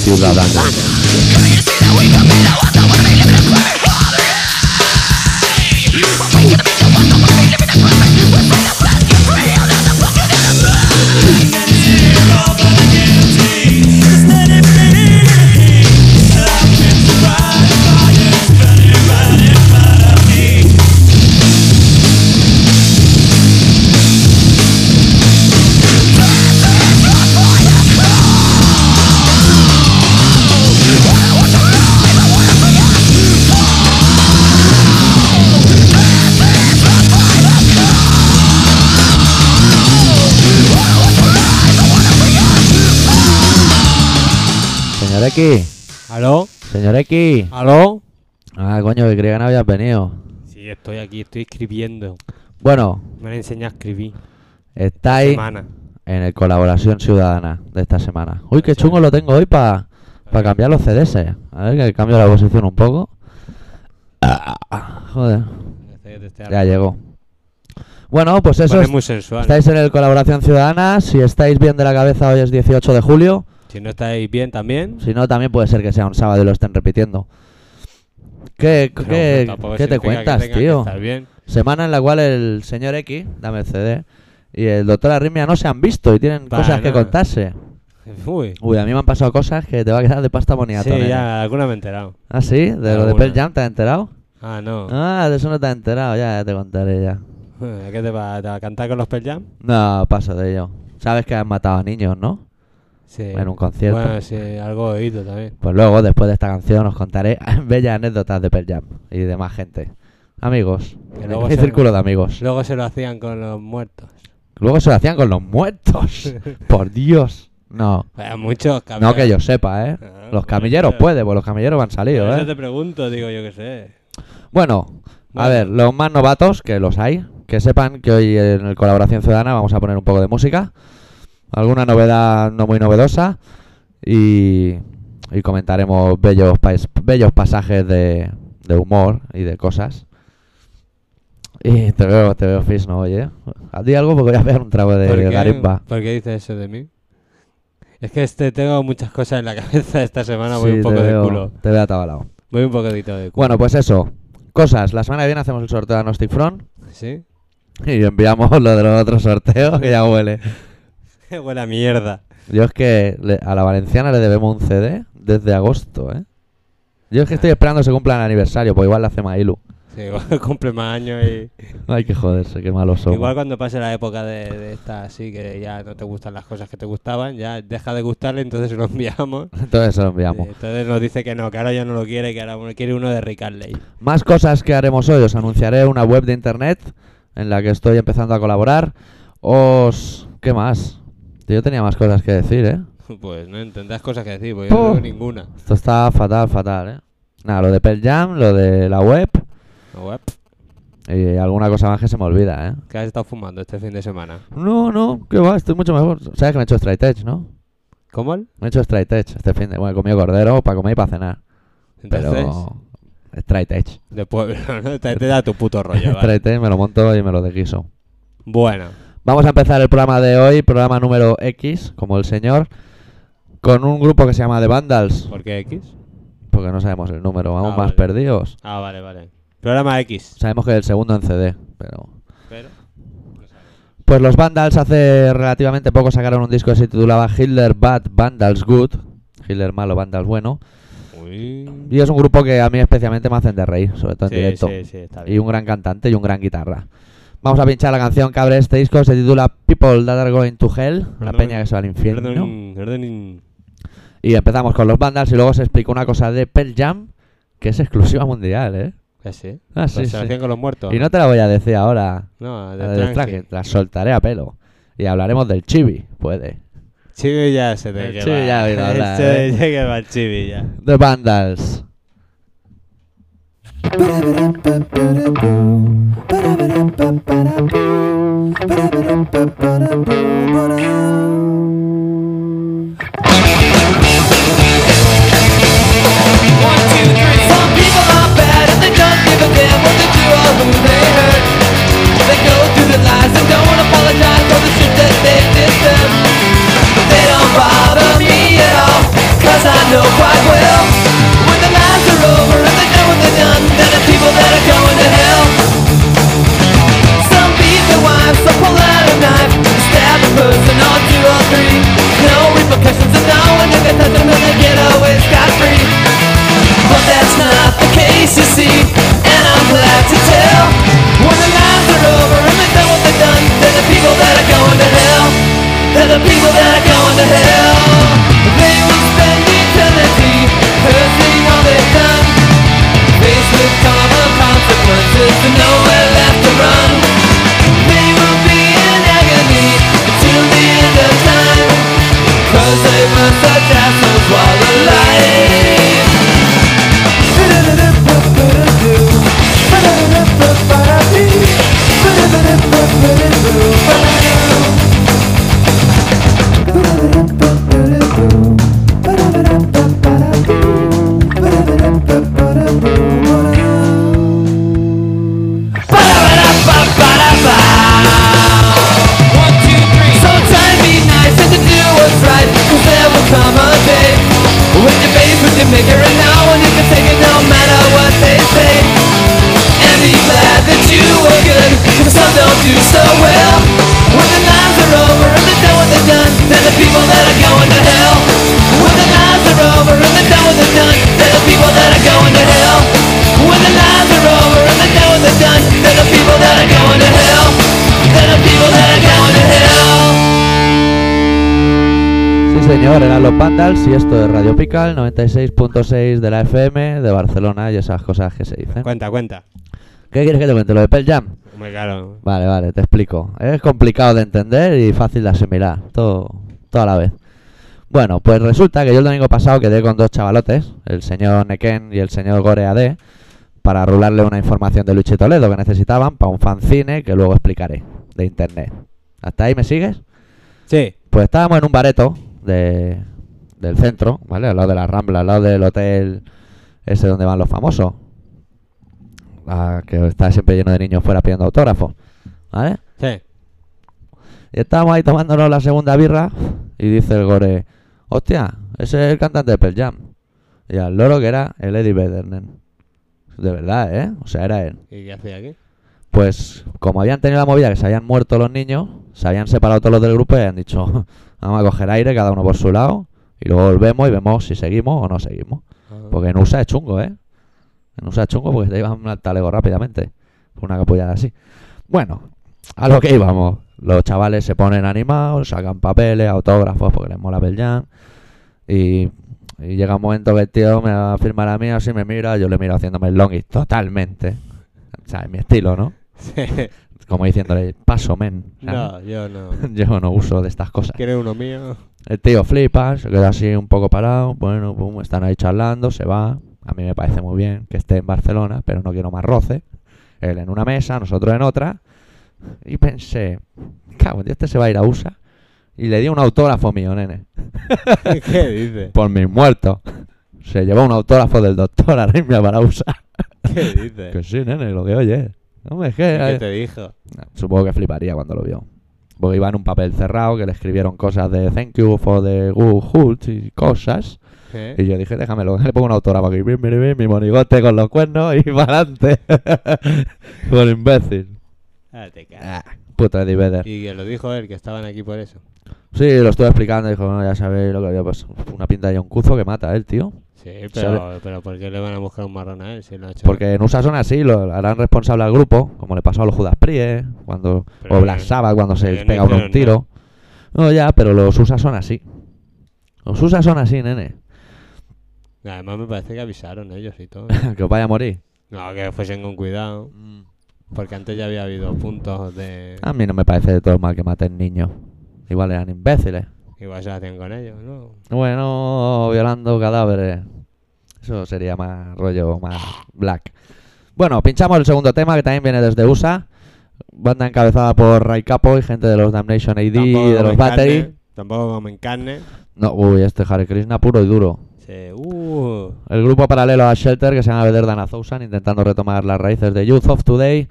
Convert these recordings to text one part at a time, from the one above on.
Silva Vagana. Señor X, ¿Aló? señor X. ¿Aló? Ah, coño, que creía que no habías venido. Sí, estoy aquí, estoy escribiendo. Bueno, Me han enseñado a escribir. estáis Semana. en el Colaboración Ciudadana de esta semana. Uy, qué chungo lo tengo hoy para cambiar los CDs. A ver que cambio la posición un poco. Ah, joder, ya llegó. Bueno, pues eso es. muy sensual. Estáis en el Colaboración Ciudadana. Si estáis bien de la cabeza, hoy es 18 de julio. Si no estáis bien también. Si no, también puede ser que sea un sábado y lo estén repitiendo. ¿Qué, pero qué, qué te cuentas, que tío? bien. Semana en la cual el señor X, dame el CD, y el doctor Arritmia no se han visto y tienen Para cosas que contarse. Uy. Uy, a mí me han pasado cosas que te va a quedar de pasta Sí, boniato. nene. ya, alguna me he enterado. ¿Ah, sí? ¿De lo de. Pearl Jam te has enterado? Ah, no. Ah, de eso no te has enterado, ya, ya te contaré ya. ¿Qué te va, te va a cantar con los Pearl Jam? No, paso de ello. Sabes que han matado a niños, ¿no? Sí. En un concierto. Bueno, sí, algo he oído también. Pues luego, después de esta canción, os contaré bellas anécdotas de Pearl Jam y de más gente. Amigos. Que luego círculo de amigos. Luego se lo hacían con los muertos. Luego se lo hacían con los muertos. Por Dios. No. Muchos No que yo sepa, ¿eh? Ah, Los camilleros eso- puede, pues los camilleros han salido, eso ¿eh? te pregunto, digo yo que sé. Bueno, a Bueno. ver, los más novatos, que los hay, que sepan que hoy en el Colaboración Ciudadana vamos a poner un poco de música, alguna novedad no muy novedosa y, y comentaremos bellos, bellos pasajes de, de humor y de cosas. Y te veo, te veo Fis, ¿no? Oye, di algo porque voy a pegar un trago ¿Por de qué, garimba. por qué dices eso de mí? Es que este tengo muchas cosas en la cabeza esta semana, voy Sí, un poco de culo. Te veo atabalado. Voy un poquito de culo. Bueno, pues eso. Cosas. La semana que viene hacemos el sorteo de Agnostic Front ¿Sí? y enviamos lo de los otros sorteos que ya huele. Buena mierda. Yo es que le- a la valenciana le debemos un CD desde agosto, ¿eh? Yo es que estoy esperando que se cumpla el aniversario, pues igual le hace Mailu. Sí, igual cumple más años y... Hay que joderse, qué malos somos. Igual cuando pase la época de, de esta así, que ya no te gustan las cosas que te gustaban, ya deja de gustarle, entonces se lo enviamos. Entonces se lo enviamos. Eh, Entonces nos dice que no, que ahora ya no lo quiere, que ahora uno- quiere uno de Rick Astley. Más cosas que haremos hoy. Os anunciaré una web de internet en la que estoy empezando a colaborar. Os... ¿Qué más? Yo tenía más cosas que decir, ¿eh? Pues no tendrás cosas que decir, porque yo no tengo ninguna. Esto está fatal, fatal, ¿eh? Nada, lo de Pearl Jam, lo de la web No, web. y alguna cosa más que se me olvida, ¿eh? ¿Qué has estado fumando este fin de semana? No, no, que va, estoy mucho mejor. Sabes que me he hecho straight edge, ¿no? ¿Cómo? él? Me he hecho straight edge este fin de... Bueno, he comido cordero para comer y para cenar. Entonces, Pero... Straight edge. de pueblo, ¿no? Te, te da tu puto rollo, ¿vale? Straight edge me lo monto y me lo desguiso. Bueno, Vamos a empezar el programa de hoy, programa número X, como el señor, con un grupo que se llama The Vandals, ¿por qué X? porque no sabemos el número, vamos Ah, más vale. perdidos. Ah, vale, vale. Programa X. Sabemos que es el segundo en CD, pero... Pero... Pues los Vandals hace relativamente poco sacaron un disco que se titulaba Hitler Bad, Vandals Good, Hitler malo, Vandals bueno, Uy. y es un grupo que a mí especialmente me hacen de reír, sobre todo en Sí, directo. sí, sí, está y bien. un gran cantante y un gran guitarra. Vamos a pinchar la canción que abre este disco, se titula People That Are Going to Hell, la peña que se va al infierno. Y empezamos con los Vandals y luego se explica una cosa de Pearl Jam que es exclusiva mundial, ¿eh? ¿Ah, sí? Ah, Pues sí, lo sí. con los muertos. Y no te la voy a decir ahora, No, la de del traje, la soltaré a pelo. Y hablaremos del chibi, puede. Chibi ya se te El que chibi va. ya ha oído hablar, Se ¿eh? te el chibi ya. The Vandals. Ba-da-ba-da-ba-ba-da-boo Ba-da-ba-da-ba-ba-da-boo Ba-da-ba-da-ba-ba-da-boo Ba-da-ba-da-ba-ba-da-boo Sí, señor, eran los Vandals y esto es Radio Pical 96.6 de la FM de Barcelona y esas cosas que se dicen. Cuenta, cuenta. ¿Qué quieres que te cuente? ¿Lo de Pearl Jam? Hombre, claro. Vale, vale, te explico. Es complicado de entender y fácil de asimilar, todo, todo a la vez. Bueno, pues resulta que yo el domingo pasado quedé con dos chavalotes, el señor Neken y el señor Gore AD, para rularle una información de Luchi Toledo que necesitaban para un fanzine que luego explicaré, de internet. ¿Hasta ahí me sigues? Sí. Pues estábamos en un bareto de, del centro, ¿vale? Al lado de la Rambla, al lado del hotel ese donde van los famosos. Que está siempre lleno de niños fuera pidiendo autógrafos, ¿vale? Sí. Y estábamos ahí tomándonos la segunda birra y dice el gore, hostia, ese es el cantante de Pearl Jam. Y al loro que era el Eddie Vedder, nen. De verdad, ¿eh? O sea, era él. ¿Y qué hacía aquí? Pues como habían tenido la movida que se habían muerto los niños, se habían separado todos los del grupo y habían dicho, vamos a coger aire cada uno por su lado y luego volvemos y vemos si seguimos o no seguimos. Porque en USA es chungo, ¿eh? En USA es chungo porque te iban al talego rápidamente. Por una capullada así. Bueno, a lo que íbamos. Los chavales se ponen animados, sacan papeles, autógrafos porque les mola Pearl Jam. Y, y llega un momento que el tío me va a firmar a mí, así me mira, yo le miro haciéndome el longis totalmente. O sea, es mi estilo, ¿no? Sí. Como diciéndole, paso, men. No, yo no. Yo no uso de estas cosas. ¿Quieres uno mío? El tío flipa, se queda así un poco parado. Bueno, pum, están ahí charlando, se va. A mí me parece muy bien que esté en Barcelona, pero no quiero más roce. Él en una mesa, nosotros en otra. Y pensé, cago, este se va a ir a USA. Y le di un autógrafo mío, nene. ¿Qué dices? Por mis muertos. Se llevó un autógrafo del doctor Arritmia para USA. ¿Qué dices? Que sí, nene, lo que oye. Hombre, es que... ¿Y ¿Qué te dijo? Supongo que fliparía cuando lo vio. Porque iba en un papel cerrado que le escribieron cosas de thank you for the good hult y cosas. ¿Eh? Y yo dije, déjamelo, le pongo un autógrafo aquí. Bien, bien, bien, mi monigote con los cuernos y para adelante. Por imbécil. Ah, te cagas. Ah, puto Eddie Vedder. Y que lo dijo él, que estaban aquí por eso. Sí, lo estuve explicando. Dijo, no, ya sabéis lo que había pasado. Una pinta de un cuzo que mata, ¿eh, tío? Sí, pero, pero ¿por qué le van a buscar un marrón a él si lo ha hecho? Porque en USA son así, lo harán responsable al grupo, como le pasó a los Judas Priest, cuando, Pero o Black Sabbath cuando se pega uno un tiro. No, ya, pero los USA son así. Los USA son así, nene. Además me parece que avisaron ellos y todo. que os vaya a morir. No, que fuesen con cuidado. Porque antes ya había habido puntos de... A mí no me parece de todo mal que maten niños. Igual eran imbéciles. Igual se hacían con ellos, ¿no? Bueno, violando cadáveres. Eso sería más rollo, más black. Bueno, pinchamos el segundo tema que también viene desde USA. Banda encabezada por Ray Capo y gente de los Damnation AD y de los Battery. tampoco comen carne. No, uy, este Hare Krishna puro y duro. Uh, El grupo paralelo a Shelter que se llama Better Than a Thousand, intentando retomar las raíces de Youth of Today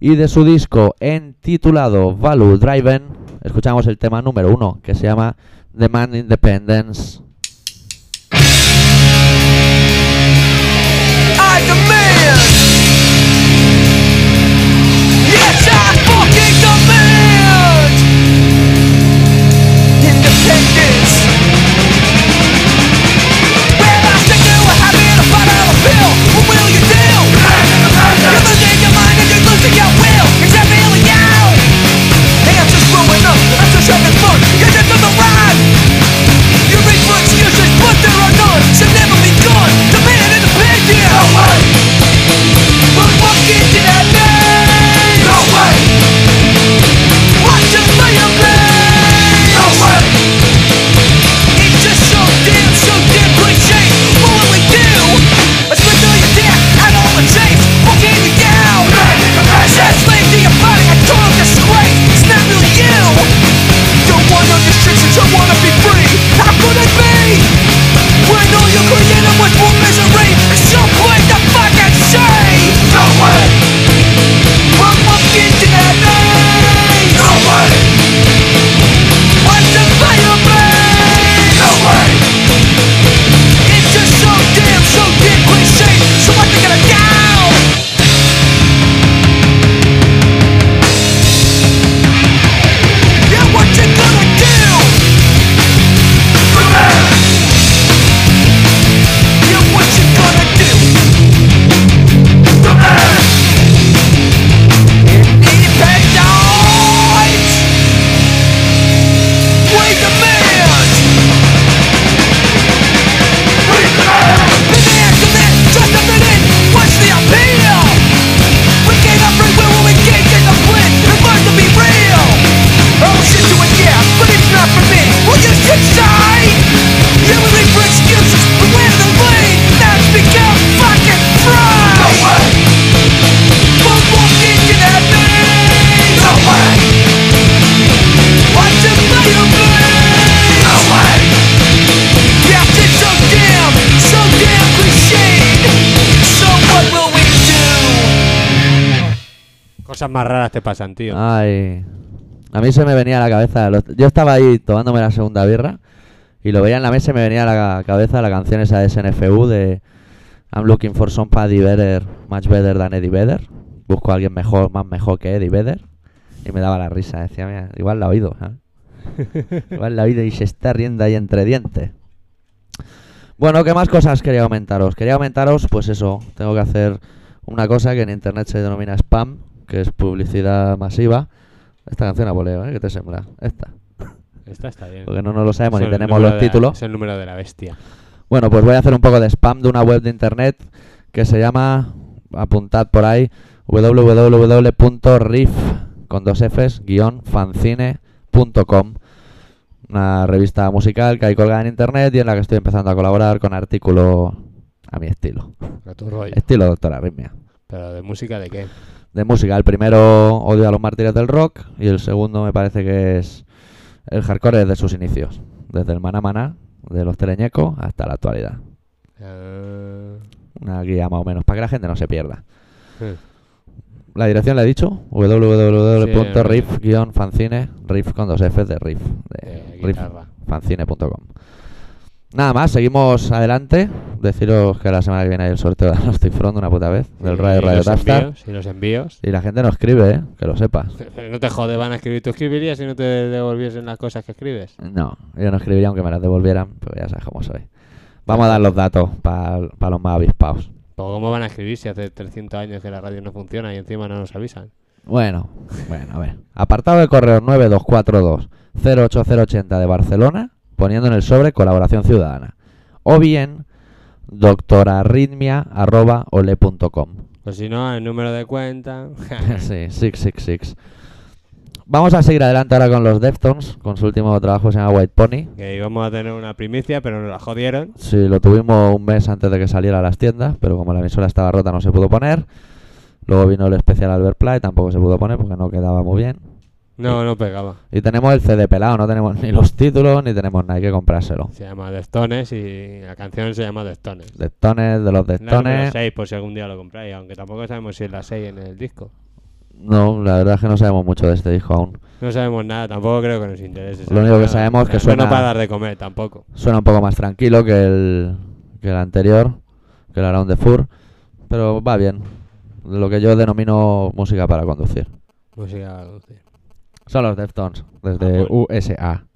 y de su disco entitulado Value Driven. Escuchamos el tema número uno que se llama Demand Independence. I demand. Yes, I a más raras te pasan, tío. Ay. A mí se me venía a la cabeza. Yo estaba ahí tomándome la segunda birra y lo veía en la mesa y me venía a la cabeza la canción esa de SNFU de I'm looking for somebody better, much better than Eddie Vedder. Busco a alguien mejor, más mejor que Eddie Vedder. Y me daba la risa. Decía, mira, igual la ha oído. ¿eh? igual la ha oído y se está riendo ahí entre dientes. Bueno, ¿qué más cosas quería comentaros? Quería comentaros, pues eso, tengo que hacer una cosa que en internet se denomina spam, que es publicidad masiva. Esta canción a voleo, ¿eh? ¿Qué te sembra? Esta. Esta está bien. Porque no nos lo sabemos Es ni tenemos los la- títulos. Es el número de la bestia. Bueno, pues voy a hacer un poco de spam de una web de internet que se llama, apuntad por ahí, www.riff con dos Fs, guion fancine.com. Una revista musical que hay colgada en internet y en la que estoy empezando a colaborar con artículos a mi estilo. A tu rollo. Estilo Doctor Arritmia. Pero de música de qué? De música, el primero Odio a los mártires del rock y el segundo me parece que es el hardcore desde sus inicios. Desde el Mana Mana, de los Teleñecos, hasta la actualidad. Ah, Una guía más o menos, para que la gente no se pierda. eh. La dirección la he dicho, www.riff-fancine, riff con dos Fs de riff, de Eh, riff, fancine.com. Nada más, seguimos adelante. Deciros que la semana que viene hay el sorteo de Tifrón de una puta vez, del Y Radio Radio los envíos, Y los envíos. Y la gente no escribe, ¿eh? que lo sepas. No te jode, van a escribir. ¿Tú escribirías si no te devolviesen las cosas que escribes? No, yo no escribiría aunque me las devolvieran, pero ya sabes cómo soy. Vamos a dar los datos para los más avispados. ¿Pero cómo van a escribir si hace 300 años que la radio no funciona y encima no nos avisan? Bueno, bueno, a ver. Apartado de correo 9242 08080 de Barcelona, poniendo en el sobre colaboración ciudadana. O bien doctorarritmia.ole.com. Pues si no, el número de cuenta. sí, 666. Vamos a seguir adelante ahora con los Deftones, con su último trabajo se llama White Pony. que íbamos a tener una primicia, pero nos la jodieron. Sí, lo tuvimos un mes antes de que saliera a las tiendas, pero como la emisora estaba rota no se pudo poner. Luego vino el especial Albert Play, tampoco se pudo poner porque no quedaba muy bien. No, no pegaba. Y tenemos el CD pelado, no tenemos ni los títulos ni tenemos nada, hay que comprárselo. Se llama Deftones y la canción se llama Deftones. Deftones, de los La número Deftones. 6, por si algún día lo compráis, aunque tampoco sabemos si es la 6 en el disco. No, la verdad es que no sabemos mucho de este disco aún. No sabemos nada, tampoco creo que nos interese. Lo único que sabemos es que No suena- para dar de comer tampoco. Suena un poco más tranquilo que el, que el anterior, que el Around the Fur, pero va bien. Lo que yo denomino música para conducir. Música dulce. Son los Deftones, desde Ah. USA.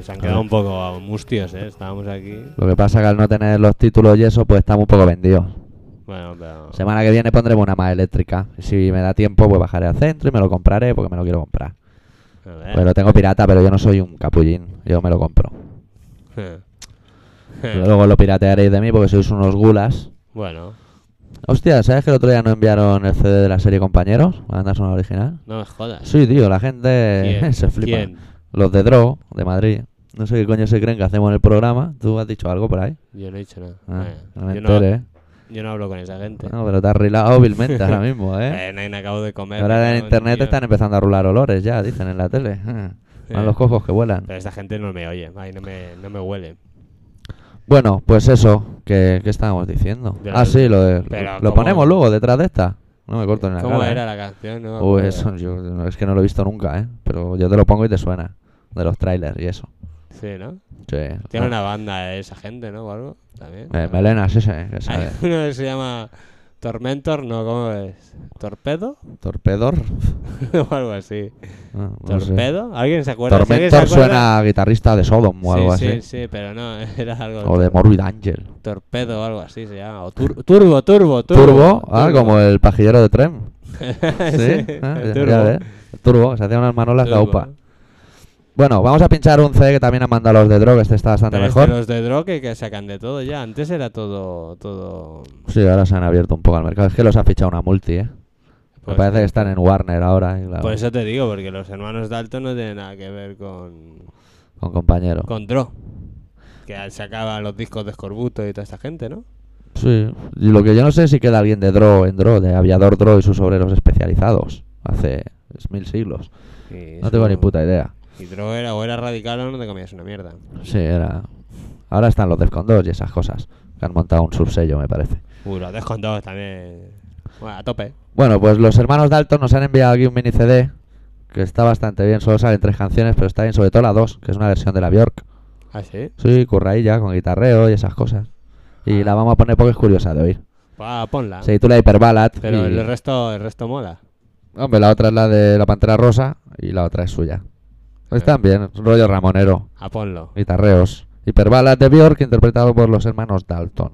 Pues se han quedado un poco mustios, ¿eh? Estábamos aquí. Lo que pasa que al no tener los títulos y eso, pues estamos un poco vendidos. Bueno, pero. Semana que viene pondremos una más eléctrica. Y si me da tiempo, pues bajaré al centro y me lo compraré porque me lo quiero comprar. Pues lo tengo pirata, pero yo no soy un capullín. Yo me lo compro. Luego lo piratearéis de mí porque sois unos gulas. bueno, Hostia, ¿sabes que el otro día no enviaron el CD de la serie Compañeros? La banda sonora original. no me jodas. Sí, tío, la gente ¿Quién? se flipa. ¿Quién? Los de Dro, de Madrid. No sé qué coño se creen que hacemos en el programa. ¿Tú has dicho algo por ahí? Yo no he dicho nada. Ah, no me yo, no, no hablo con esa gente. No, pero te has rilado vilmente ahora mismo, ¿eh? Eh, no, no acabo de comer. Ahora me en internet están empezando a rular olores ya, dicen en la tele. Ah, Van los cojos que vuelan. Pero esta gente no me oye, ay, no me, no me huele. Bueno, pues eso, que, ¿qué estábamos diciendo? Ah, sí, lo, de, lo ¿cómo? ponemos luego detrás de esta. No me corto ni la ¿Cómo cara, era ¿eh? la canción? No Uy, eso, yo, es que no lo he visto nunca, ¿eh? Pero yo te lo pongo y te suena. De los trailers y eso. Sí, ¿no? Sí. Tiene una banda esa gente, ¿no? O algo. También. eh, Melenas ese, que Hay sabe. uno que se llama Tormentor, no, ¿cómo es? ¿Torpedo? Torpedor. o algo así. Ah, no. ¿Torpedo? ¿Alguien se acuerda? Tormentor se acuerda- suena a guitarrista de Sodom o sí, algo sí, así. Sí, pero no, era algo. O de Morbid Angel. Torpedo o algo así se llama. O tur- turbo, turbo, turbo. Turbo, ah, turbo. como el pajillero de Trem. sí, Sí, ah, el ya- turbo. Turbo, se hacían unas manolas de upa. Bueno, vamos a pinchar un C que también han mandado los de Drog, este está bastante Pero mejor. que los de Drogue que sacan de todo ya. Antes era todo. todo Sí, ahora se han abierto un poco al mercado. Es que los ha fichado una multi, ¿eh? Me pues, parece que están en Warner ahora, y claro, Por eso te digo, porque los hermanos Dalton no tienen nada que ver con. con compañero. con Dro. Que sacaban los discos de Scorbuto y toda esta gente, ¿no? Sí, y lo que yo no sé es si queda alguien de Dro en Dro, de Aviador Dro y sus obreros especializados. Hace mil siglos. No tengo ni puta idea. Y Dro era o era radical o no te comías una mierda. Sí, era. Ahora están los Defcon 2 y esas cosas. Que han montado un subsello, me parece. Uy, los descontados también. Bueno, a tope. Bueno, pues los hermanos Dalton nos han enviado aquí un mini CD. Que está bastante bien, solo salen tres canciones, pero está bien, sobre todo la 2, que es una versión de la Bjork. Ah, sí. Sí, currailla, con guitarreo y esas cosas. Y la vamos a poner porque es curiosa de oír. Pa, ponla. Se titula Hyperballad. Pero y- el resto, el resto mola. Hombre, la otra es la de la Pantera Rosa y la otra es suya. Están bien, rollo ramonero, A ponlo. guitarreos. Hyperballad de Bjork, interpretado por los hermanos Dalton.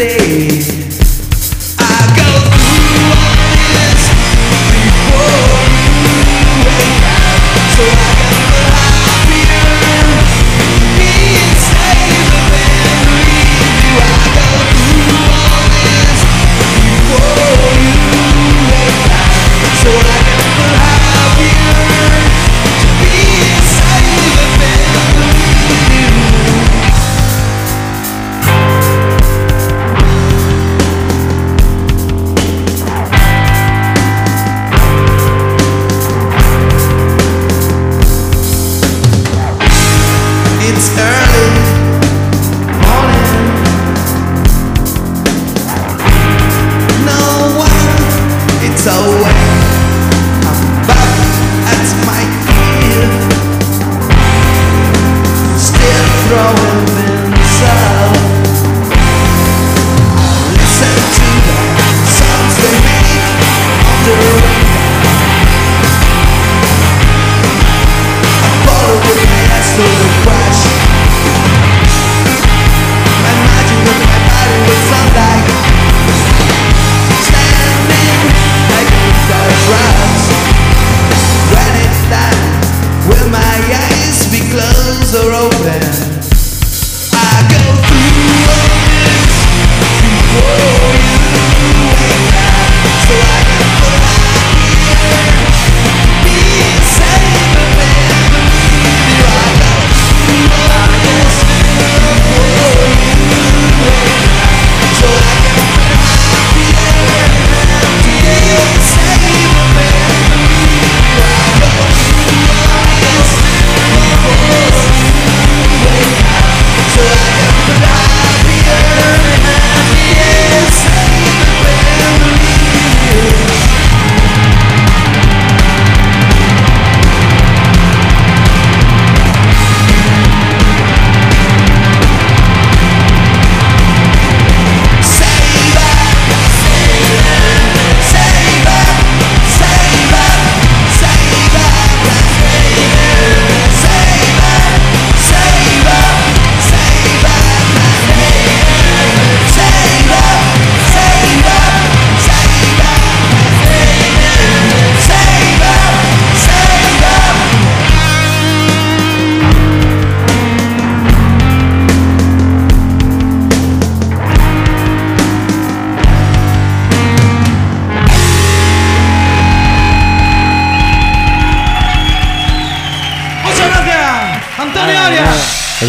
day.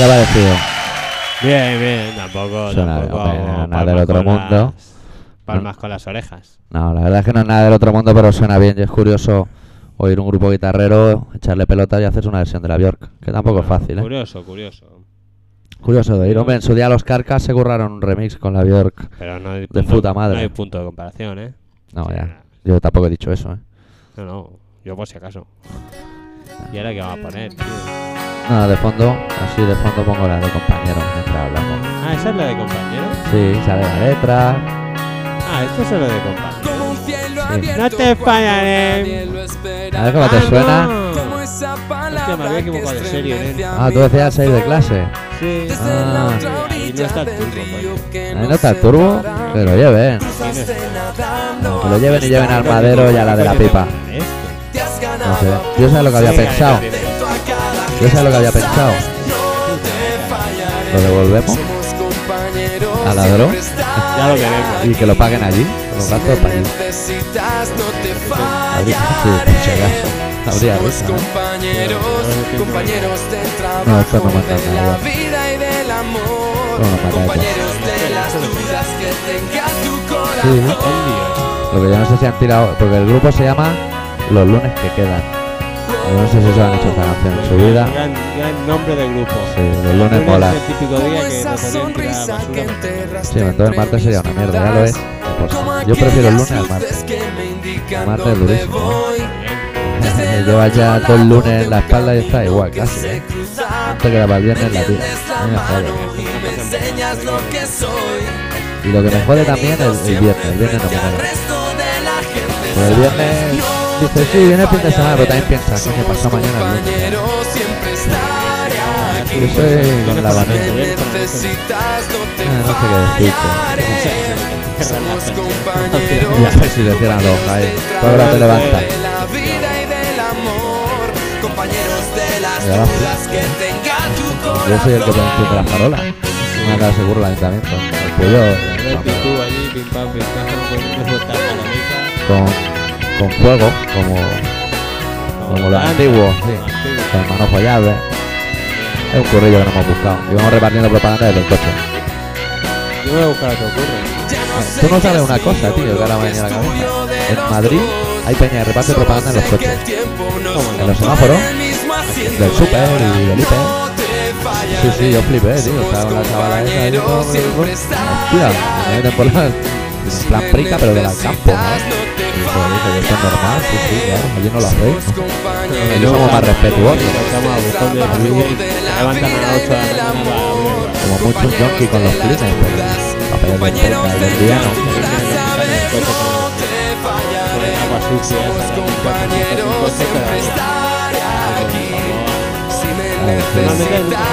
Te ha parecido? Bien, bien, tampoco. Suena tampoco nada del otro mundo. las- palmas con las orejas. No, la verdad es que no es nada del otro mundo, pero suena bien y es curioso oír un grupo guitarrero, echarle pelota y hacerse una versión de la Bjork, que tampoco es fácil, ¿eh? Curioso, curioso. Curioso de oír. Hombre, en su día los Carcas se curraron un remix con la Bjork. Pero no hay De punto, puta madre. No hay punto de comparación, ¿eh? No, ya. Yo tampoco he dicho eso, ¿eh? No, no, yo por si acaso. ¿Y ahora qué vamos a poner, tío? No, de fondo, así de fondo pongo la de compañero mientras hablamos. Ah, ¿esa es la de compañero? Sí, sale la letra. Ah, esto es lo de compañero. Sí. No te fallaré. A ver cómo te Ah, suena. no. Hostia, me había equivocado de serie, estremece ¿eh? a Ah, tú decías 6 de clase. Sí. La Ah. Ahí no está el turbo, nos no está el turbo. Que lo lleven. Nadando Que lo lleven y lleven al madero y a la de la pipa. No sé. Yo sé lo que había pensado. Yo sé lo que había pensado. No. Lo devolvemos Somos compañeros. a la Dro siempre estaré Ya lo queremos. y que lo paguen allí. Los gastos para allí. no Habría, sí. Habría risa, compañeros, compañeros del trabajo, No, esto no mata de nada. la vida y del amor. No, no mata compañeros de las dudas que tenga tu Sí. corazón. Lo que yo no sé si han tirado. Porque el grupo se llama Los lunes que quedan. No sé si se han hecho esta canción en su vida. Gran, gran nombre de grupo. Sí, los lunes mola. es el típico Como día que esa no podían tirar sonrisa que basura. enterraste Sí, entonces el martes sería una mierda, ya lo es. Yo prefiero el lunes al martes. El martes es durísimo. Llevas ya todo el lunes en la espalda y está igual, casi. ¿eh? cruzar. Te queda para el viernes la tira. Jode. y me enseñas lo que soy. Y lo que me jode también es el viernes. El viernes no me Que al mola. resto de la gente Porque el viernes dices, sí, viene el fin de semana, pero también piensas, coño, pasado mañana el lunes. compañero siempre estaré aquí. Yo soy con la te Ah, no sé qué decirte. fallaré. Somos compañeros. Ya sé si decían los ahí. ¿Qué hora te levantas? De la vida y del amor. Compañeros de las Ya va. dudas que tenga tu corazón. Yo soy el que pone enciende las farolas. Una seguro el ayuntamiento. El. Con, con fuego, como, como los antiguos, sí. Con manojo llave. Es un currillo que no hemos buscado. Y vamos repartiendo propaganda desde el coche. Yo voy a buscar otro curro. Tú no sabes una cosa, tío, que ahora me viene a la cabeza. En Madrid hay peña de reparte propaganda en los coches. En los semáforos, del super y del hiper. Sí, sí, yo flipé, tío. Estaba con la chavala esa ahí. Hostia, me meten por la... En plan prica, pero del campo, ¿no? Dije, esto es normal, no lo hacéis. Allí somos más respetuosos. De se levantan a las 8 de la mañana. Como mucho un con los pero de día no.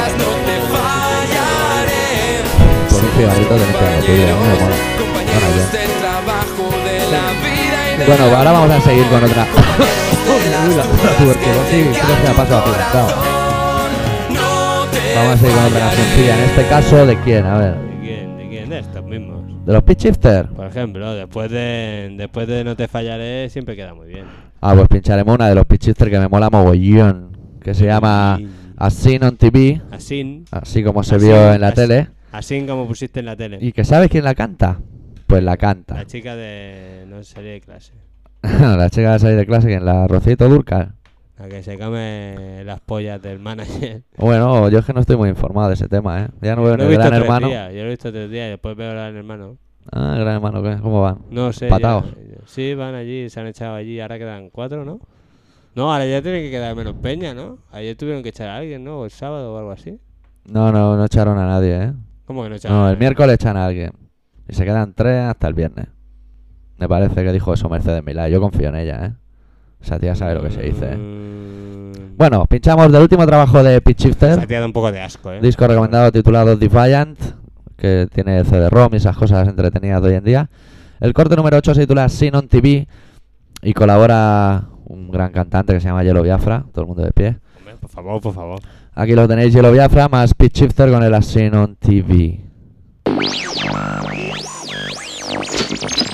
No te fallaré. Por un cigarrito que. Bueno, Compañeros Bueno, ahora vamos a seguir con otra. Uy, la puta tuberculosis, creo que. Vamos a seguir con otra cancioncilla. En este caso, ¿de quién? A ver. ¿De quién? ¿De quién? De estos mismos. ¿De los Pitch Shifter? Por ejemplo, después de, después de No te fallaré, siempre queda muy bien. Ah, pues pincharemos una de los Pitch Shifter que me mola mogollón. Que se llama As Seen on TV. Así, Así como se As vio en la As- tele. así como pusiste en la tele. ¿Y que sabes quién la canta? Pues la canta. La chica de no sería de clase. la chica de salir de clase, ¿quién? La Rocito Durcal. La que se come las pollas del manager. Bueno, yo es que no estoy muy informado de ese tema, ¿eh? Ya no veo ni he el Gran Hermano. días, Yo lo he visto tres días y después veo el Gran Hermano. Ah, Gran Hermano, ¿qué? ¿Cómo van? No sé. Pataos. ya- sí, van allí, se han echado allí. Ahora quedan cuatro, ¿no? No, ahora ya tienen que quedar menos peña, ¿no? Ayer tuvieron que echar a alguien, ¿no? O el sábado o algo así. No, no, no echaron a nadie, ¿eh? ¿Cómo que no echaron? No, a el nadie? miércoles echan a alguien. Y se quedan tres hasta el viernes. Me parece que dijo eso Mercedes Milá. Yo confío en ella, ¿eh? Esa tía sabe lo que se dice. ¿eh? Mm, Bueno, pinchamos del último trabajo de Pitch Shifter. da un poco de asco, ¿eh? Disco recomendado titulado Defiant, que tiene CD-ROM y esas cosas entretenidas de hoy en día. El corte número 8 se titula Sin on TV y colabora un gran cantante que se llama Yellow Biafra, todo el mundo de pie. Hombre, por favor, por favor. Aquí lo tenéis, Yellow Biafra más Pitch Shifter con el Sin on TV. Thank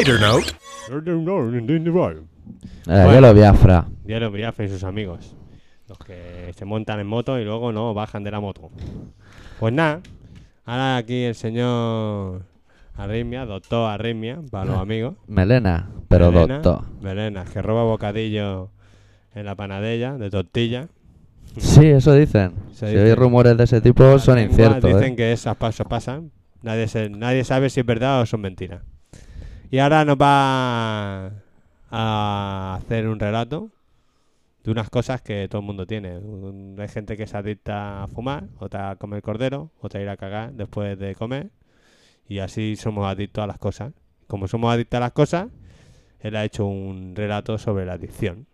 lighter note, Eh, hielo Biafra. Diario Briafe y sus amigos. Los que se montan en moto y luego no bajan de la moto. Pues nada, ahora aquí el señor Arritmia, doctor Arritmia, para los amigos. Melena, pero Melena, doctor. Melena, que roba bocadillo en la panadella de tortilla. Sí, eso dicen. Se si dice. hay rumores de ese tipo, son inciertos. Dicen ¿eh? que esas pasos pasan. Nadie, se- nadie sabe si es verdad o son mentiras. Y ahora nos va a hacer un relato de unas cosas que todo el mundo tiene. Hay gente que se adicta a fumar, otra a comer cordero, otra a ir a cagar después de comer. Y así somos adictos a las cosas. Como somos adictos a las cosas, él ha hecho un relato sobre la adicción.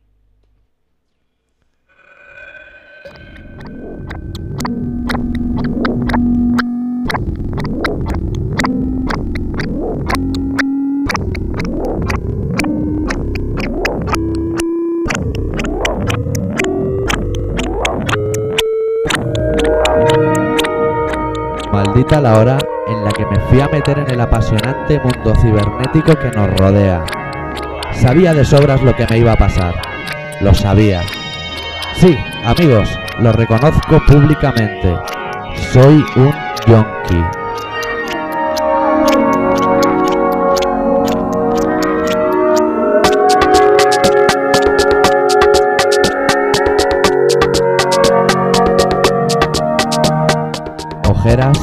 La hora en la que me fui a meter en el apasionante mundo cibernético que nos rodea. Sabía de sobras lo que me iba a pasar. Lo sabía. Sí, amigos, lo reconozco públicamente. Soy un yonki. Ojeras,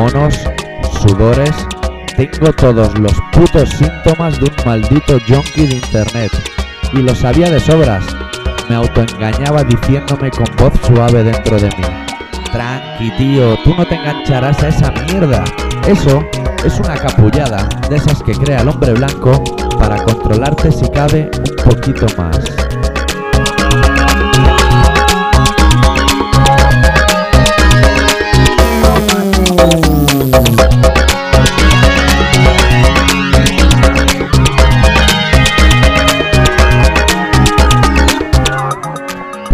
monos, sudores. Tengo todos los putos síntomas de un maldito yonki de internet. Y lo sabía de sobras. Me autoengañaba diciéndome con voz suave dentro de mí. Tranqui, tío, tú no te engancharás a esa mierda. Eso es una capullada de esas que crea el hombre blanco para controlarte si cabe un poquito más.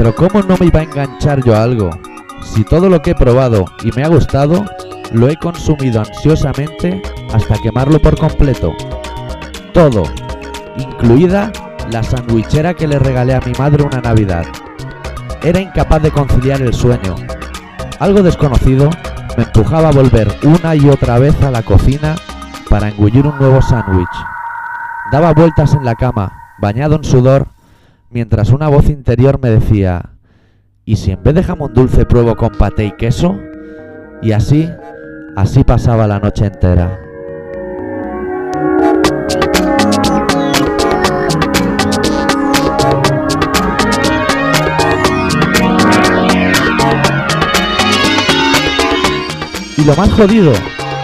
Pero ¿cómo no me iba a enganchar yo a algo? Si todo lo que he probado y me ha gustado, lo he consumido ansiosamente hasta quemarlo por completo. Todo, incluida la sandwichera que le regalé a mi madre una Navidad. Era incapaz de conciliar el sueño. Algo desconocido me empujaba a volver una y otra vez a la cocina para engullir un nuevo sándwich. Daba vueltas en la cama, bañado en sudor, mientras una voz interior me decía, ¿y si en vez de jamón dulce pruebo con paté y queso? Y así, así pasaba la noche entera. Y lo más jodido,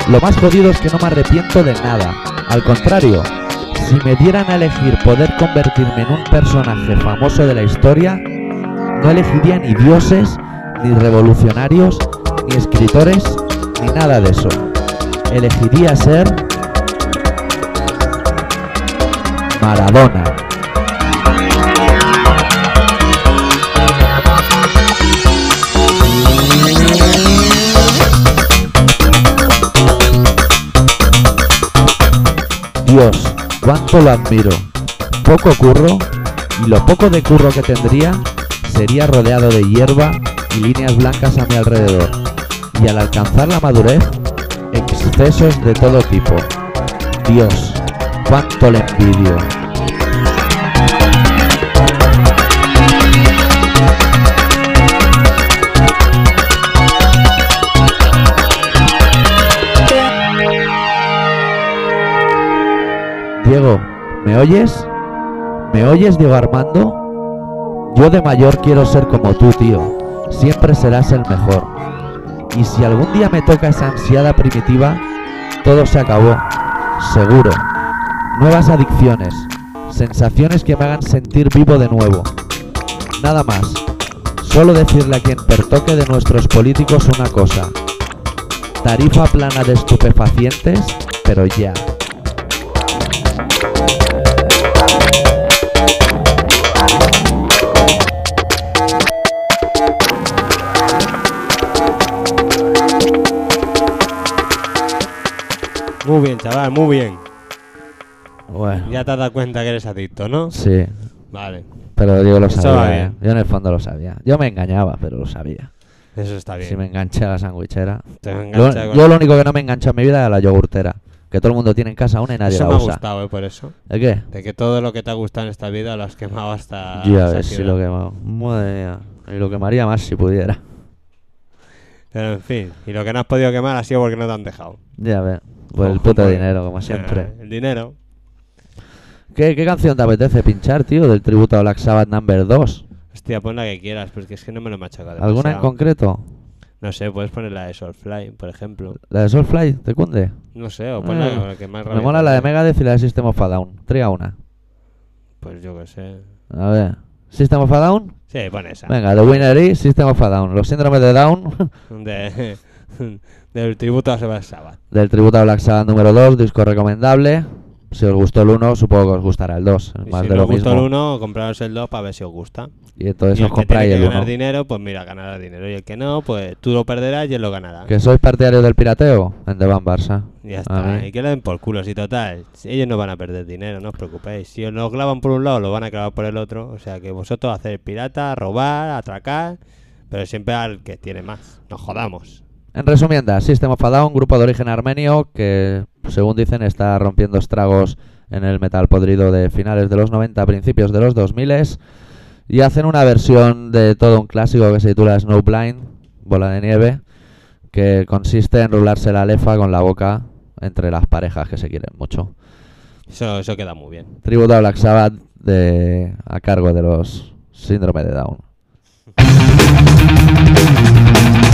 lo más jodido es que no me arrepiento de nada. Al contrario, si me dieran a elegir poder convertirme en un personaje famoso de la historia, no elegiría ni dioses, ni revolucionarios, ni escritores, ni nada de eso. Elegiría ser Maradona. Dios, cuánto lo admiro. Poco curro, y lo poco de curro que tendría sería rodeado de hierba y líneas blancas a mi alrededor. Y al alcanzar la madurez, excesos de todo tipo. Dios, cuánto le envidio. ¿Me oyes? ¿Me oyes, Diego Armando? Yo de mayor quiero ser como tú, tío. Siempre serás el mejor. Y si algún día me toca esa ansiada primitiva, todo se acabó. Seguro. Nuevas adicciones. Sensaciones que me hagan sentir vivo de nuevo. Nada más. Solo decirle a quien pertoque de nuestros políticos una cosa. Tarifa plana de estupefacientes, pero ya. Muy bien, chaval, muy bien. Bueno, Ya te has dado cuenta que eres adicto, ¿no? sí. Vale, Pero Diego lo Eso sabía. va ¿eh? bien. Yo en el fondo lo sabía. Yo me engañaba, pero lo sabía. eso está bien. Si me enganché a la sandwichera. Te Lo- engancha con- yo lo único que no me engancha en mi vida es a la yogurtera. Que todo el mundo tiene en casa una y nadie Eso la me ha usa. gustado, ¿eh? Por eso. ¿El qué? De que todo lo que te ha gustado en esta vida lo has quemado hasta... ya ves si lo quemado. Madre mía. Y lo quemaría más si pudiera. Pero en fin, y lo que no has podido quemar ha sido porque no te han dejado. Ya ves. Pues el puto dinero, como siempre. Eh, el dinero. ¿Qué, ¿Qué canción te apetece pinchar, tío? Del tributo a Black Sabbath Number 2. Hostia, pon la que quieras, porque es que no me lo he machacado ¿Alguna en demasiado. concreto? No sé, puedes poner la de Soulfly, por ejemplo. ¿La de Soulfly? ¿Te cunde? No sé, o pon la, la que más Me mola la de. Megadeth y la de System of a Down. Triga una. Pues yo qué sé. A ver. ¿System of a Down? Sí, pon esa. Venga, The Winner System of a Down. Los síndromes de Down De, del tributo a Sebastián Sabbath. del tributo a Black Sabbath número 2, disco recomendable. Si os gustó el 1, supongo que os gustará el 2. Y Más si de no lo os gustó mismo. el 1, compraros el 2 para ver si os gusta. Y entonces y el os que compráis tiene el que ganar 1. dinero, pues mira, ganará dinero. Y el que no, pues tú lo perderás y él lo ganará. ¿Que sois partidarios del pirateo? En The Van Barça. Ya está. Y que le den por culo. Si total, ellos no van a perder dinero, no os preocupéis. Si os lo clavan por un lado, lo van a clavar por el otro. O sea que vosotros hacer pirata, robar, atracar, pero siempre al que tiene más. Nos jodamos. En resumiendas, System of a Down, grupo de origen armenio que, según dicen, está rompiendo estragos en el metal podrido de finales de los 90, principios de los 2000 y hacen una versión de todo un clásico que se titula Snowblind, bola de nieve, que consiste en rularse la lefa con la boca entre las parejas que se quieren mucho. Eso, eso queda muy bien. Tributo a Black Sabbath de, a cargo de los síndrome de Down.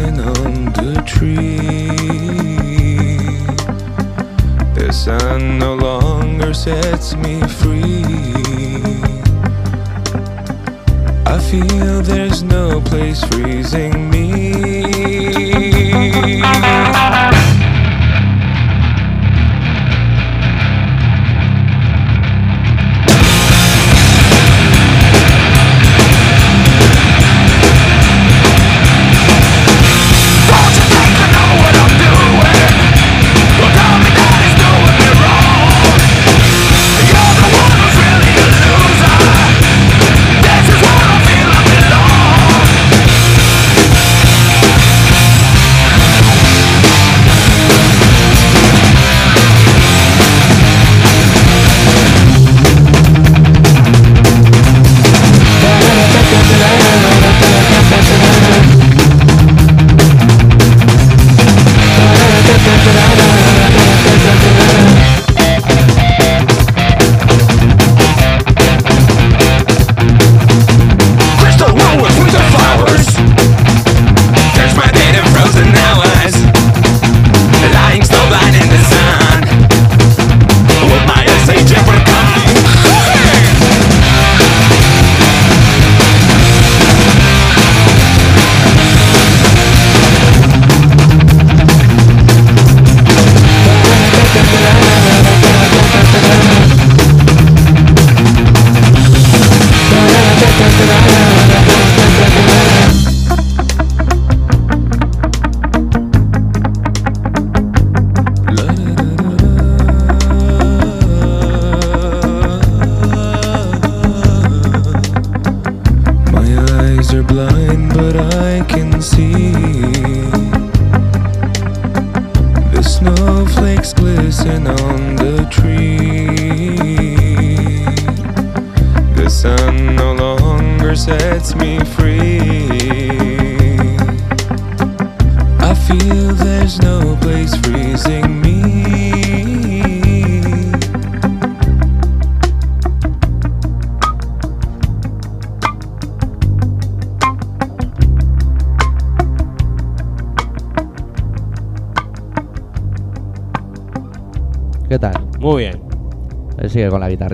glisten on the tree. The sun no longer sets me free. I feel there's no place freezing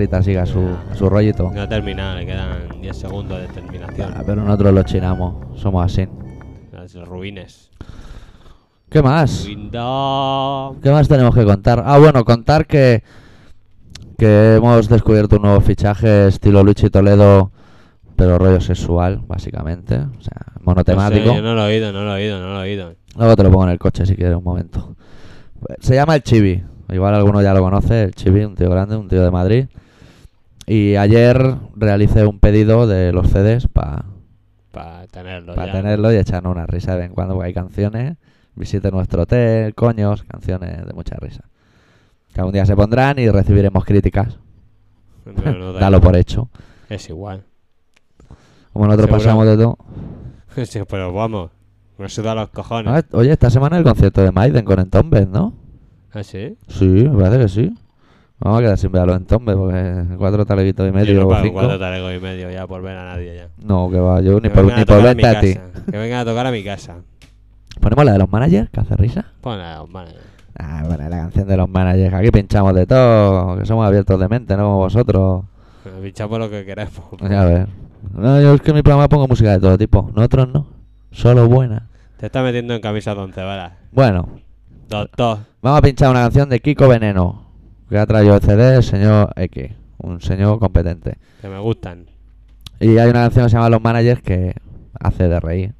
con la guitarrita, sigue a su, su rollito. No ha terminado, le quedan 10 segundos de terminación. Ah, pero nosotros lo chinamos, somos así. Las ruines. ¿Qué más? Windows. ¿Qué más tenemos que contar? Ah, bueno, contar que que hemos descubierto un nuevo fichaje estilo Luchi Toledo, pero rollo sexual, básicamente. O sea, monotemático. No sé, yo no lo he oído, no lo he oído, no lo he oído. Luego te lo pongo en el coche si quieres un momento. Se llama el Chibi. Igual alguno ya lo conoce, el Chibi, un tío grande, un tío de Madrid. Y ayer realicé un pedido de los CDs para Para tenerlo ya. tenerlo y echarnos una risa de vez en cuando, porque hay canciones. Visite nuestro hotel, coños, canciones de mucha risa. Que algún día se pondrán y recibiremos críticas. No, no da Dalo igual. por hecho. Es igual. Como nosotros Seguro. pasamos de todo. Sí, pero vamos. Me suda los cojones. Ah, Oye, esta semana el concierto de Maiden con Entombed, ¿no? ¿Ah, sí? Sí, me parece que sí. Vamos a quedar sin ver a los porque cuatro taleguitos y medio yo no pago cinco. cuatro talegos y medio ya por ver a nadie ya. No, que va, yo ni por, ni a por a verte a ti. Que vengan a tocar a mi casa. Ponemos la de los managers, que hace risa. Pon a los manes. Ah, bueno, la canción de los managers. Aquí pinchamos de todo, que somos abiertos de mente, no como vosotros. Pinchamos lo que queremos. Ya ver. No, yo es que en mi programa pongo música de todo tipo. Nosotros no. Solo buena. Te está metiendo en camisa de once varas. Bueno, Doctor. vamos a pinchar una canción de Kiko Veneno. Que ha traído el CD el señor X. Un señor competente. Que me gustan. Y hay una canción que se llama Los Managers que hace de reír.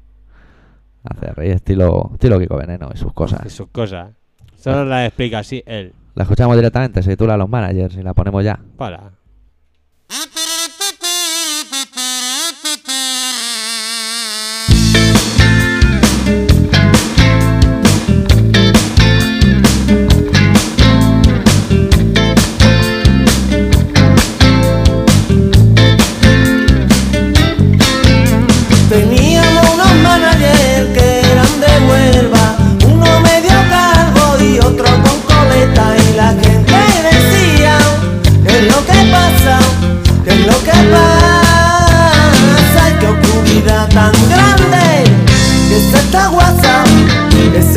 Hace de reír estilo, estilo Kiko Veneno y sus Y cosas. sus cosas. Solo las explica así él. La escuchamos directamente, se titula Los Managers y la ponemos ya. Para. esta guasa.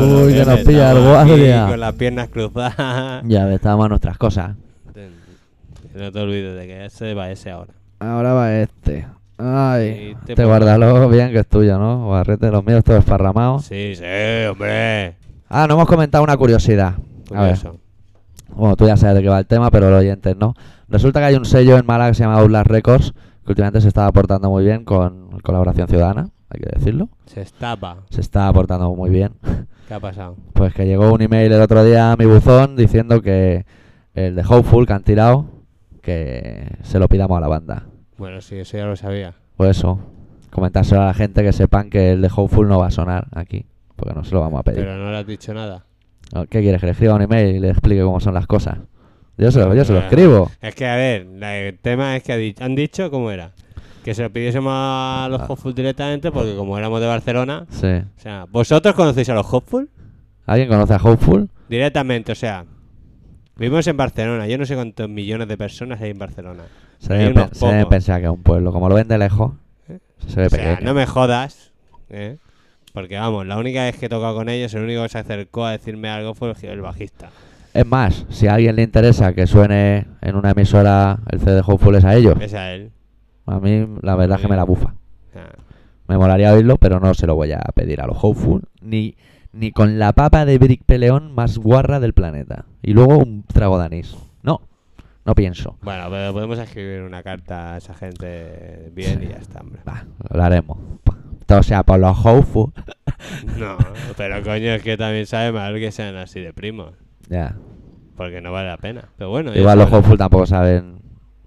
Uy, que nos pilla el guardia. Con las piernas cruzadas. Ya estábamos a nuestras cosas. No te olvides de que ese va ese ahora. Ahora va este. Ay, te te guárdalo bien que es tuyo, ¿no? Barrete, los míos todos esparramados. Sí, sí, hombre. Ah, no hemos comentado una curiosidad. A ver, bueno, tú ya sabes de qué va el tema, pero los oyentes no. Resulta que hay un sello en Málaga que se llama Outlast Records, que últimamente se está aportando muy bien con colaboración ciudadana, hay que decirlo. Se estapa. Se está aportando muy bien. ¿Qué ha pasado? Pues que llegó un email el otro día a mi buzón diciendo que el de Hopeful que han tirado, que se lo pidamos a la banda. Bueno, sí, eso ya lo sabía. Por eso, comentárselo a la gente que sepan que el de Hopeful no va a sonar aquí, porque no se lo vamos a pedir. Pero no le has dicho nada. ¿Qué quieres? Que le escriba un email y le explique cómo son las cosas. Yo se lo, yo se lo escribo. Es que, a ver, el tema es que han dicho cómo era. Que se lo pidiésemos a los Ah. Hopeful directamente porque como éramos de Barcelona... Sí. O sea, ¿vosotros conocéis a los Hopeful? ¿Alguien conoce a Hopeful? Directamente, o sea... Vivimos en Barcelona. Yo no sé cuántos millones de personas hay en Barcelona. Se Hay debe, se debe pensar que es un pueblo. Como lo ven de lejos, se ve O sea, no me jodas. ¿eh? Porque vamos, la única vez que he tocado con ellos, el único que se acercó a decirme algo fue el, bajista. Es más, si a alguien le interesa que suene en una emisora el CD de Hopeful es a ellos. Es a él. A mí la verdad es que me la bufa. O sea, Me molaría oírlo, pero no se lo voy a pedir a los Hopeful. Ni, ni con la papa de Brick Peleón más guarra del planeta. Y luego un trago de anís. No, no pienso. Bueno, pero podemos escribir una carta a esa gente bien y ya está, hombre. Va, lo haremos. Todo sea por los Hopeful. No, pero coño, es que también sabe mal que sean así de primos. Ya. Porque no vale la pena. Pero bueno, Igual los Hopeful tampoco saben.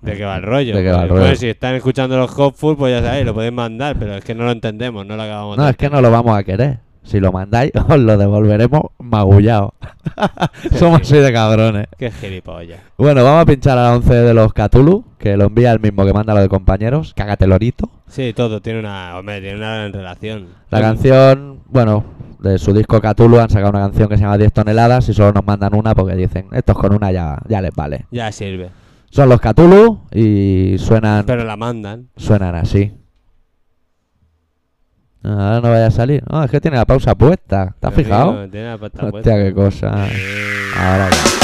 De qué va el rollo. de qué va el Porque, rollo. pues, si están escuchando los Hopeful, pues ya sabéis, lo podéis mandar, pero es que no lo entendemos, no lo acabamos No, de es que no lo vamos a querer. Si lo mandáis, os lo devolveremos magullado. Somos así de cabrones. Qué gilipollas. Bueno, vamos a pinchar a la 11 de los Cthulhu, que lo envía el mismo que manda lo de compañeros. Cágate lorito. Sí, todo tiene una, hombre, tiene una gran relación. La canción, bueno, de su disco Cthulhu han sacado una canción que se llama 10 toneladas y solo nos mandan una porque dicen, estos con una ya, ya les vale. Ya sirve. Son los Cthulhu y suenan, Pero la mandan. suenan así. Ahora no vaya a salir. No, es que tiene la pausa puesta. ¿Te has Pero, fijado? tío, tiene la Hostia, puesta. qué cosa. Eh, Ahora ya.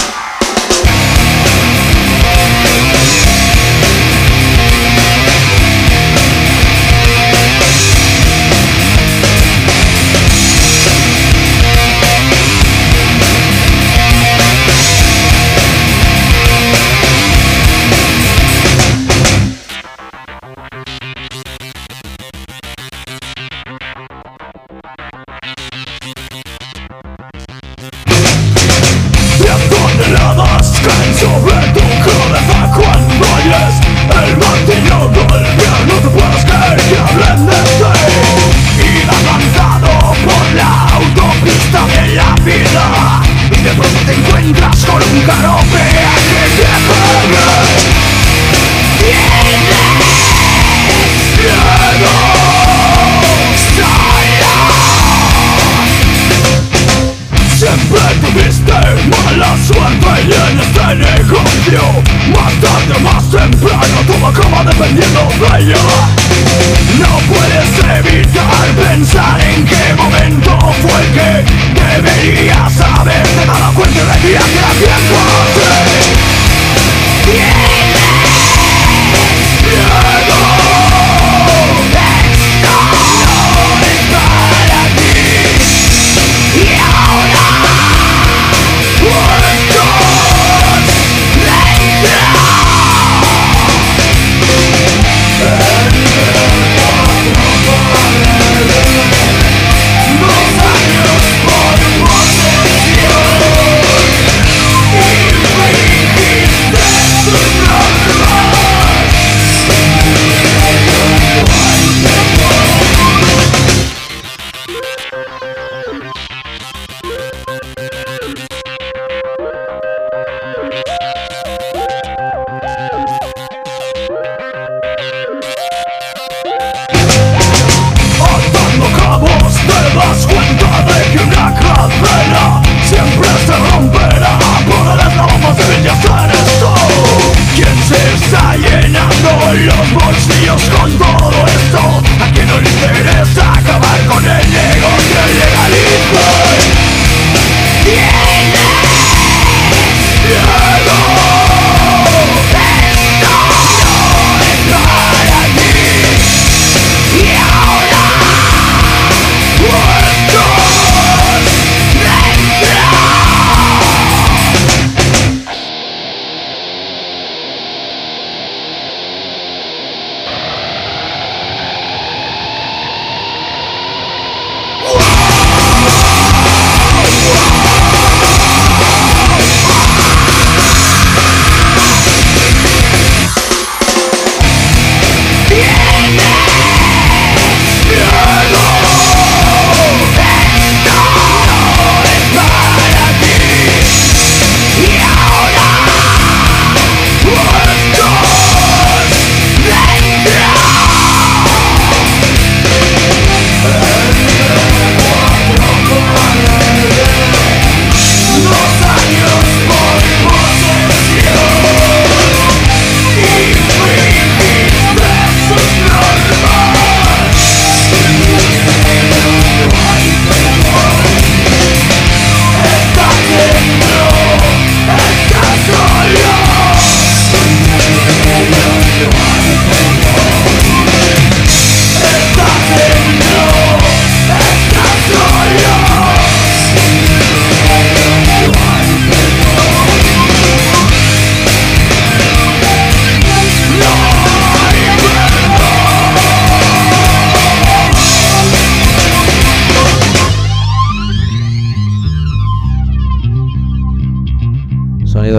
criança.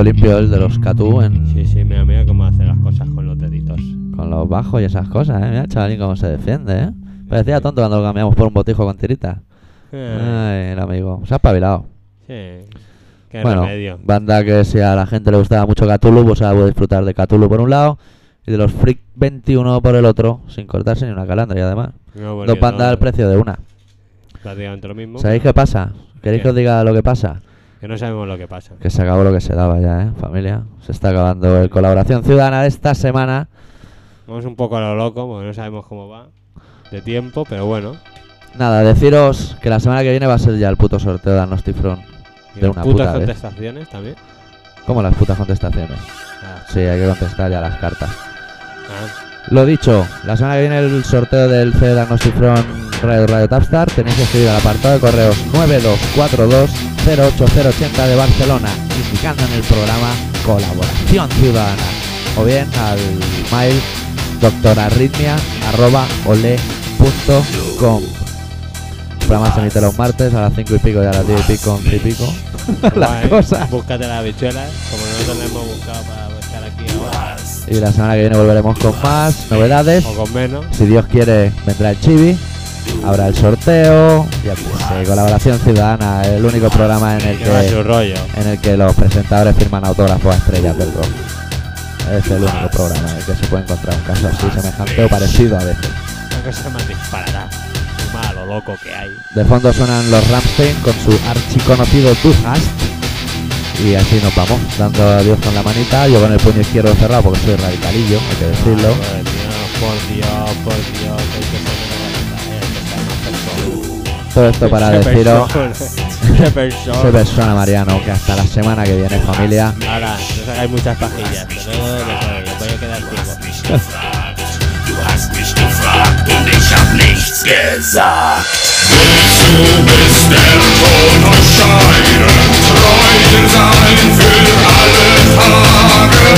Limpio el de los Catu en, Sí, sí, mira, mira cómo hace las cosas con los deditos. con los bajos y esas cosas, ¿eh? Mira chavalín cómo se defiende, ¿eh? Parecía tonto cuando lo cambiamos por un botijo con tiritas. Ay, el amigo. Se ha espabilado. sí. Qué bueno, remedio. banda que si a la gente le gustaba mucho Cthulhu, pues ahora puede disfrutar de Cthulhu por un lado y de los Freak 21 por el otro, sin cortarse ni una calandria además. No, Dos bandas no- al precio de una. Prácticamente lo mismo. ¿Sabéis qué pasa? ¿Queréis ¿Qué? que os diga lo que pasa? Que no sabemos lo que pasa. Que se acabó lo que se daba ya, ¿eh? Familia. Se está acabando el colaboración ciudadana de esta semana. Vamos un poco a lo loco, porque no sabemos cómo va de tiempo, pero bueno. Nada, deciros que la semana que viene va a ser ya el puto sorteo de Agnostifron. Y De las una putas puta vez. contestaciones también. Como las putas contestaciones. Ah, Sí, hay que contestar ya las cartas. ah, Lo dicho, la semana que viene el sorteo del CD de Agnostifron Radio Radio Tapstar. Tenéis que escribir al apartado de correos 9242-08080 de Barcelona, indicando en el programa Colaboración Ciudadana. O bien al mail doctorarritmia.ole.com. Programa se emite los martes a las 5 y pico y a las 10 y pico, 11 y pico. las cosas. Búscate las habichuelas, como nosotros las hemos buscado para estar aquí ahora. Y la semana que viene volveremos con más novedades. O con menos. Si Dios quiere, vendrá el Chibi. Habrá el sorteo. Ya sé, colaboración ciudadana, el único programa en el Que rollo. en el que los presentadores firman autógrafos a estrellas del rock. Es el único programa en el que se puede encontrar un caso así semejante o parecido a veces. Una cosa más disparada. Muy malo, loco que hay. De fondo suenan los Ramstein con su archiconocido Du hast. Y así nos vamos, dando adiós con la manita, yo con el puño izquierdo cerrado porque soy radicalillo, hay que decirlo. Por Dios, por Dios, que hay que Todo esto para deciros, Qué persona. soy persona Mariano, que hasta la semana que viene familia. Ahora, no sacáis muchas pajillas, pero luego les voy a quedar ciego. Du hast mich gefragt und ich hab nichts gesagt. Willst du bis der Tod uns scheiden, treu sein für alle Tage?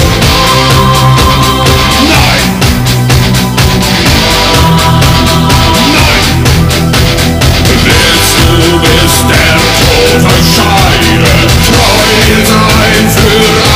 Scheide, treu sein für alle.